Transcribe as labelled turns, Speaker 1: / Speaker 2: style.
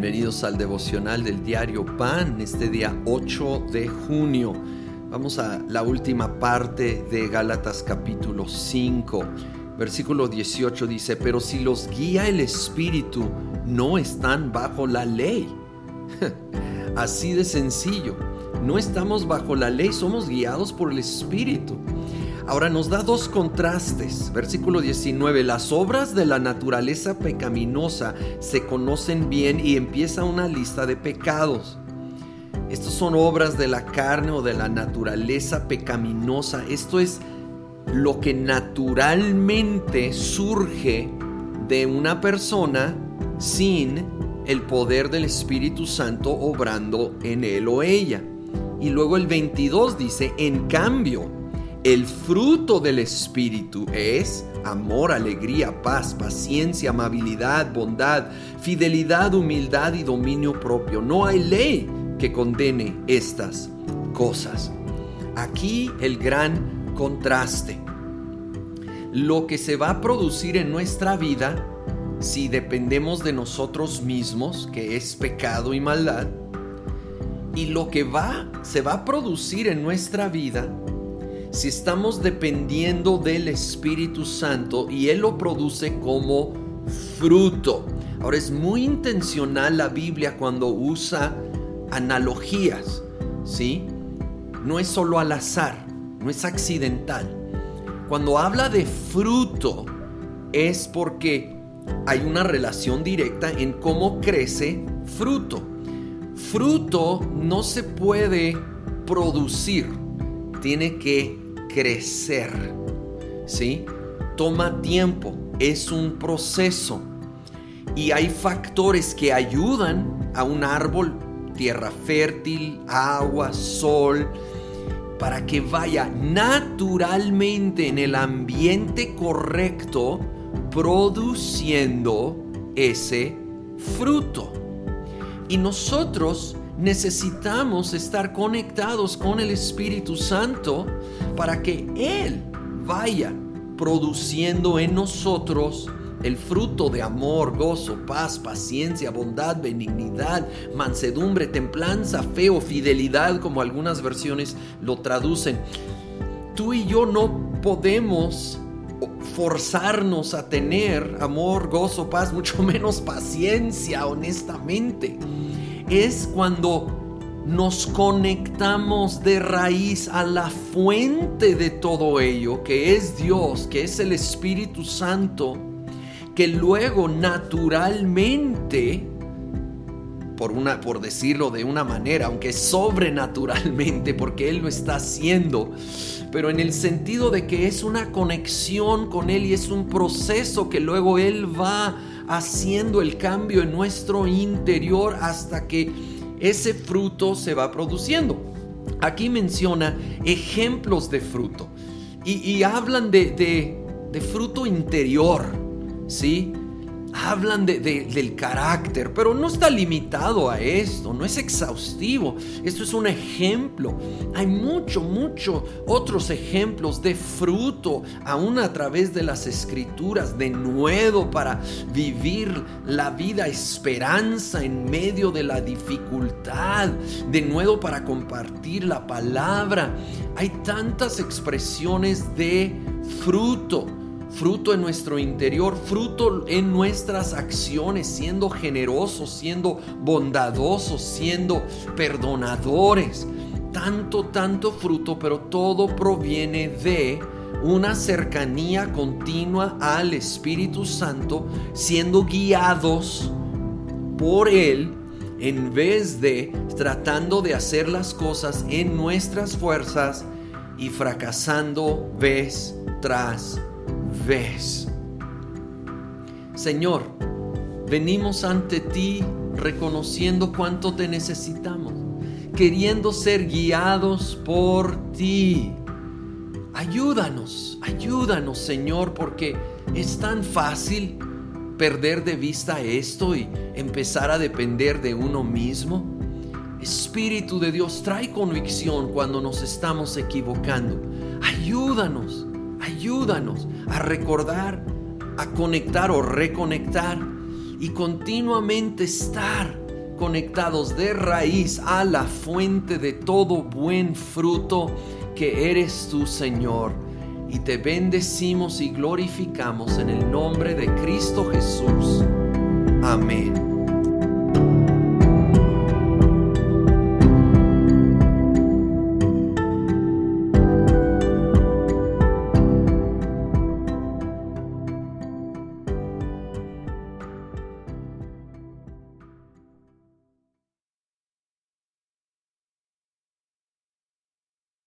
Speaker 1: Bienvenidos al devocional del diario Pan, este día 8 de junio. Vamos a la última parte de Gálatas capítulo 5. Versículo 18 dice, pero si los guía el Espíritu, no están bajo la ley. Así de sencillo. No estamos bajo la ley, somos guiados por el Espíritu. Ahora nos da dos contrastes. Versículo 19, las obras de la naturaleza pecaminosa se conocen bien y empieza una lista de pecados. Estos son obras de la carne o de la naturaleza pecaminosa. Esto es lo que naturalmente surge de una persona sin el poder del Espíritu Santo obrando en él o ella. Y luego el 22 dice, en cambio, el fruto del Espíritu es amor, alegría, paz, paciencia, amabilidad, bondad, fidelidad, humildad y dominio propio. No hay ley que condene estas cosas. Aquí el gran contraste. Lo que se va a producir en nuestra vida si dependemos de nosotros mismos, que es pecado y maldad, y lo que va se va a producir en nuestra vida si estamos dependiendo del Espíritu Santo y Él lo produce como fruto. Ahora es muy intencional la Biblia cuando usa analogías, ¿sí? No es solo al azar, no es accidental. Cuando habla de fruto es porque hay una relación directa en cómo crece fruto. Fruto no se puede producir tiene que crecer. ¿Sí? Toma tiempo, es un proceso. Y hay factores que ayudan a un árbol, tierra fértil, agua, sol, para que vaya naturalmente en el ambiente correcto produciendo ese fruto. Y nosotros necesitamos estar conectados con el Espíritu Santo para que Él vaya produciendo en nosotros el fruto de amor, gozo, paz, paciencia, bondad, benignidad, mansedumbre, templanza, fe o fidelidad, como algunas versiones lo traducen. Tú y yo no podemos forzarnos a tener amor, gozo, paz, mucho menos paciencia, honestamente es cuando nos conectamos de raíz a la fuente de todo ello, que es Dios, que es el Espíritu Santo, que luego naturalmente, por, una, por decirlo de una manera, aunque sobrenaturalmente, porque Él lo está haciendo, pero en el sentido de que es una conexión con Él y es un proceso que luego Él va haciendo el cambio en nuestro interior hasta que ese fruto se va produciendo. Aquí menciona ejemplos de fruto y, hablan de, de, fruto interior, ¿sí? Hablan del carácter, pero no está limitado a esto, no es exhaustivo. Esto es un ejemplo. Hay mucho, mucho otros ejemplos de fruto, aún a través de las escrituras, de nuevo para vivir la vida esperanza en medio de la dificultad, de nuevo para compartir la palabra. Hay tantas expresiones de fruto fruto en nuestro interior, fruto en nuestras acciones, siendo generosos, siendo bondadosos, siendo perdonadores. Tanto, tanto fruto, pero todo proviene de una cercanía continua al Espíritu Santo, siendo guiados por Él en vez de tratando de hacer las cosas en nuestras fuerzas y fracasando vez tras Señor, venimos ante ti reconociendo cuánto te necesitamos, queriendo ser guiados por ti. Ayúdanos, ayúdanos Señor, porque es tan fácil perder de vista esto y empezar a depender de uno mismo. Espíritu de Dios, trae convicción cuando nos estamos equivocando. Ayúdanos Ayúdanos a recordar, a conectar o reconectar y continuamente estar conectados de raíz a la fuente de todo buen fruto que eres tú, Señor. Y te bendecimos y glorificamos en el nombre de Cristo Jesús. Amén.